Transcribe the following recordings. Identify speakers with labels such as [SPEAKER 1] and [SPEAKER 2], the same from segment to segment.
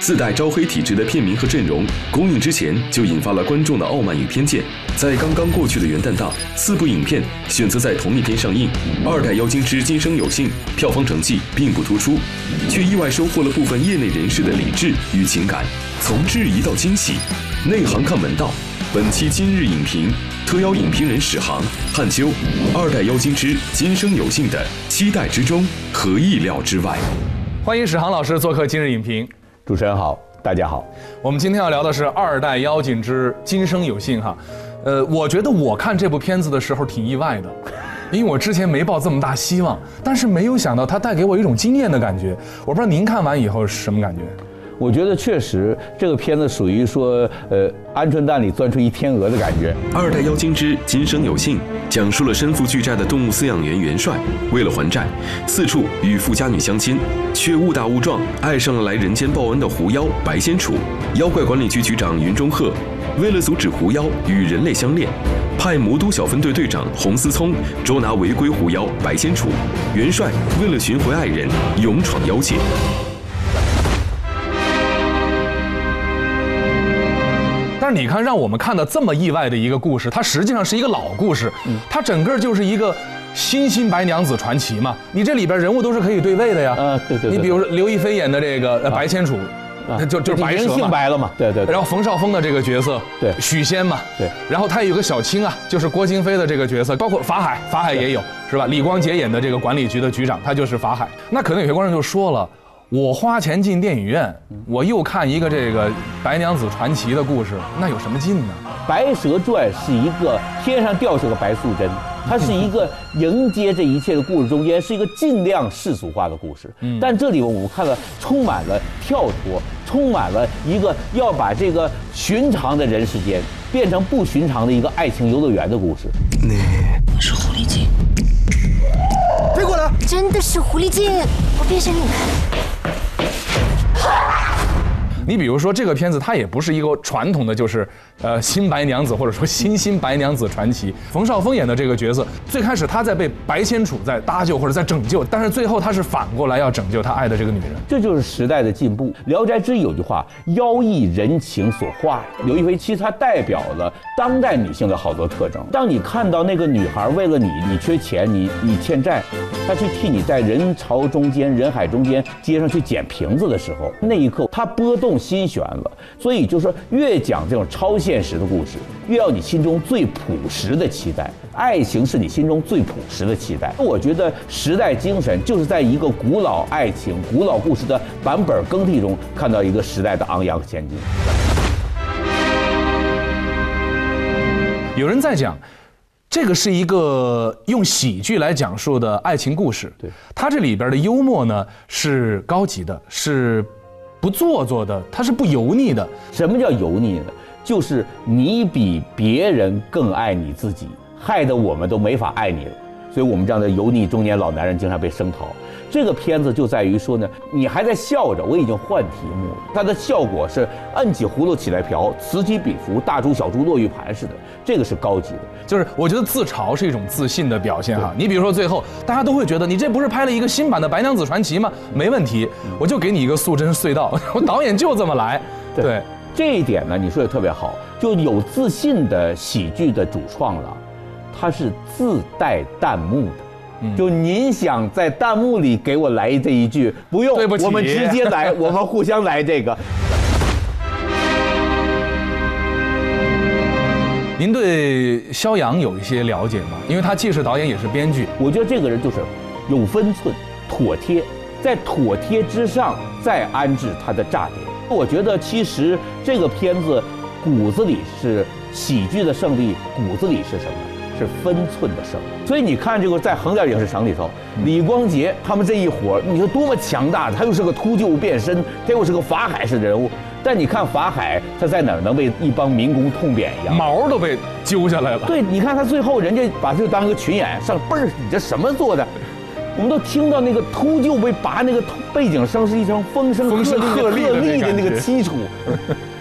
[SPEAKER 1] 自带招黑体质的片名和阵容，公映之前就引发了观众的傲慢与偏见。在刚刚过去的元旦档，四部影片选择在同一天上映，《二代妖精之今生有幸》票房成绩并不突出，却意外收获了部分业内人士的理智与情感。从质疑到惊喜，内行看门道。本期今日影评特邀影评人史航、探究，《二代妖精之今生有幸》的期待之中和意料之外。
[SPEAKER 2] 欢迎史航老师做客今日影评。
[SPEAKER 3] 主持人好，大家好。
[SPEAKER 2] 我们今天要聊的是《二代妖精之今生有幸》哈。呃，我觉得我看这部片子的时候挺意外的，因为我之前没抱这么大希望，但是没有想到它带给我一种惊艳的感觉。我不知道您看完以后是什么感觉？
[SPEAKER 3] 我觉得确实这个片子属于说，呃，鹌鹑蛋里钻出一天鹅的感觉。
[SPEAKER 1] 《二代妖精之今生有幸》讲述了身负巨债的动物饲养员元帅，为了还债，四处与富家女相亲，却误打误撞爱上了来人间报恩的狐妖白仙楚。妖怪管理局局长云中鹤为了阻止狐妖与人类相恋，派魔都小分队队长洪思聪捉拿违规狐妖白仙楚。元帅为了寻回爱人，勇闯妖界。
[SPEAKER 2] 但是你看，让我们看到这么意外的一个故事，它实际上是一个老故事，它整个就是一个新新白娘子传奇嘛。你这里边人物都是可以对位的呀。
[SPEAKER 3] 啊对对对
[SPEAKER 2] 你比如说刘亦菲演的这个呃白千楚，
[SPEAKER 3] 啊
[SPEAKER 2] 就就是白
[SPEAKER 3] 人
[SPEAKER 2] 蛇嘛。
[SPEAKER 3] 白了嘛？对对对。
[SPEAKER 2] 然后冯绍峰的这个角色，
[SPEAKER 3] 对
[SPEAKER 2] 许仙嘛，
[SPEAKER 3] 对
[SPEAKER 2] 然后他有个小青啊，就是郭京飞的这个角色，包括法海，法海也有是吧？李光洁演的这个管理局的局长，他就是法海。那可能有些观众就说了，我花钱进电影院，我又看一个这个白娘子传奇的故事，那有什么劲呢？
[SPEAKER 3] 《白蛇传》是一个天上掉下个白素贞，它是一个迎接这一切的故事中间是一个尽量世俗化的故事。但这里面我们看了充满了跳脱，充满了一个要把这个寻常的人世间变成不寻常的一个爱情游乐园的故事。
[SPEAKER 4] 你是狐狸精。真的是狐狸精！我变身给你看。
[SPEAKER 2] 你比如说这个片子，它也不是一个传统的，就是呃新白娘子或者说新新白娘子传奇。冯绍峰演的这个角色，最开始他在被白千楚在搭救或者在拯救，但是最后他是反过来要拯救他爱的这个女人。
[SPEAKER 3] 这就是时代的进步。《聊斋志异》有句话：“妖异人情所化。”刘亦菲其实她代表了当代女性的好多特征。当你看到那个女孩为了你，你缺钱，你你欠债，她去替你在人潮中间、人海中间、街上去捡瓶子的时候，那一刻她波动心弦了。所以就是说，越讲这种超现实的故事，越要你心中最朴实的期待。爱情是你心中最朴实的期待。我觉得时代精神就是在一个古老爱情、古老故事的版本更替中，看到一个时代的昂扬和前进。
[SPEAKER 2] 有人在讲，这个是一个用喜剧来讲述的爱情故事。
[SPEAKER 3] 对，
[SPEAKER 2] 它这里边的幽默呢是高级的，是不做作的，他是不油腻的。
[SPEAKER 3] 什么叫油腻呢？就是你比别人更爱你自己，害得我们都没法爱你了。所以我们这样的油腻中年老男人经常被声讨。这个片子就在于说呢，你还在笑着，我已经换题目了。它的效果是摁起葫芦起来瓢，此起彼伏，大珠小珠落玉盘似的，这个是高级的。
[SPEAKER 2] 就是我觉得自嘲是一种自信的表现哈。你比如说最后大家都会觉得你这不是拍了一个新版的《白娘子传奇》吗？没问题，我就给你一个素贞隧道，我导演就这么来。对，
[SPEAKER 3] 这一点呢，你说的特别好，就有自信的喜剧的主创了，他是自带弹幕的。就您想在弹幕里给我来这一句，不用，
[SPEAKER 2] 对不起
[SPEAKER 3] 我们直接来，我们互相来这个。
[SPEAKER 2] 您对肖阳有一些了解吗？因为他既是导演也是编剧。
[SPEAKER 3] 我觉得这个人就是有分寸、妥帖，在妥帖之上再安置他的炸点。我觉得其实这个片子骨子里是喜剧的胜利，骨子里是什么？是分寸的胜利。所以你看这个在横店影视城里头，李光洁他们这一伙，你说多么强大！他又是个秃鹫变身，他又是个法海式的人物。但你看法海他在哪儿能被一帮民工痛扁一样？
[SPEAKER 2] 毛都被揪下来了。
[SPEAKER 3] 对，你看他最后人家把这当一个群演上，倍儿，你这什么做的？我们都听到那个秃鹫被拔那个背景声是一声风声
[SPEAKER 2] 鹤唳的那
[SPEAKER 3] 个凄楚，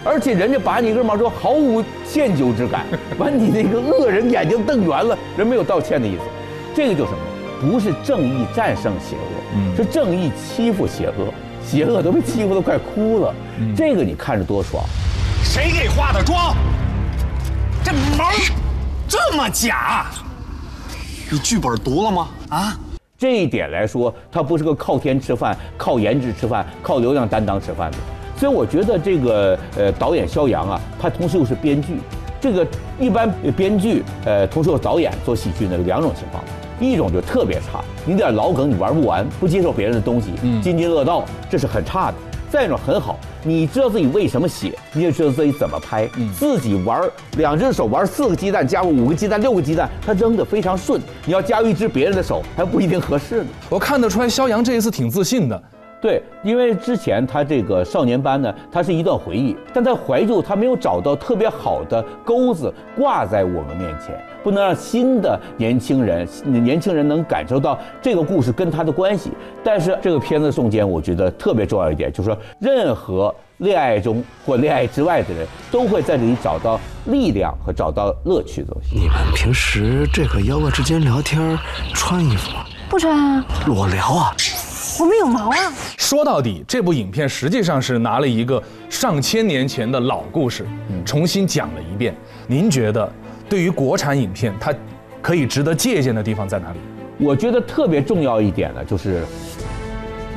[SPEAKER 3] 而且人家拔你一根毛说毫无歉疚之感，把你那个恶人眼睛瞪圆了，人没有道歉的意思，这个就是什么？不是正义战胜邪恶，是正义欺负邪恶，邪恶都被欺负得快哭了，这个你看着多爽。
[SPEAKER 5] 谁给化的妆？这毛这么假？你剧本读了吗？啊？
[SPEAKER 3] 这一点来说，他不是个靠天吃饭、靠颜值吃饭、靠流量担当吃饭的。所以我觉得这个呃导演肖阳啊，他同时又是编剧。这个一般编剧呃同时又导演做喜剧呢，有两种情况，一种就特别差，你点老梗你玩不完，不接受别人的东西，津津乐道，这是很差的。再一种很好，你知道自己为什么写，你也知道自己怎么拍，自己玩两只手玩四个鸡蛋，加入五个鸡蛋，六个鸡蛋，他扔的非常顺。你要加入一只别人的手，还不一定合适呢。
[SPEAKER 2] 我看得出来，肖阳这一次挺自信的。
[SPEAKER 3] 对，因为之前他这个少年班呢，它是一段回忆，但在怀旧他没有找到特别好的钩子挂在我们面前，不能让新的年轻人年轻人能感受到这个故事跟他的关系。但是这个片子中间，我觉得特别重要一点，就是说，任何恋爱中或恋爱之外的人都会在这里找到力量和找到乐趣的东西。
[SPEAKER 6] 你们平时这个妖怪之间聊天穿衣服吗？
[SPEAKER 4] 不穿啊，
[SPEAKER 6] 裸聊啊？
[SPEAKER 4] 我们有毛啊！
[SPEAKER 2] 说到底，这部影片实际上是拿了一个上千年前的老故事，重新讲了一遍。您觉得，对于国产影片，它可以值得借鉴的地方在哪里？
[SPEAKER 3] 我觉得特别重要一点呢，就是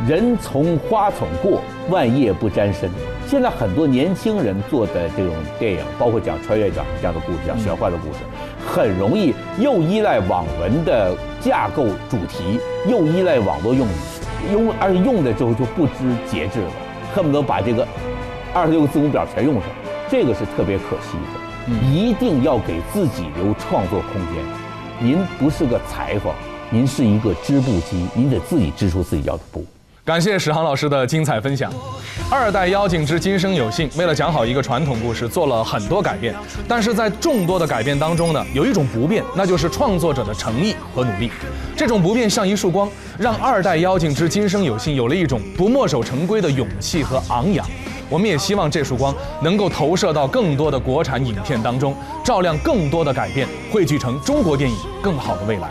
[SPEAKER 3] 人从花丛过，万叶不沾身。现在很多年轻人做的这种电影，包括讲穿越讲这样的故事，讲玄幻的故事，很容易又依赖网文的架构主题，又依赖网络用语，用而且用的时候就不知节制了，恨不得把这个二十六个字母表全用上，这个是特别可惜的。一定要给自己留创作空间。您不是个裁缝，您是一个织布机，您得自己织出自己要的布。
[SPEAKER 2] 感谢史航老师的精彩分享。《二代妖精之今生有幸》为了讲好一个传统故事，做了很多改变。但是在众多的改变当中呢，有一种不变，那就是创作者的诚意和努力。这种不变像一束光，让《二代妖精之今生有幸》有了一种不墨守成规的勇气和昂扬。我们也希望这束光能够投射到更多的国产影片当中，照亮更多的改变，汇聚成中国电影更好的未来。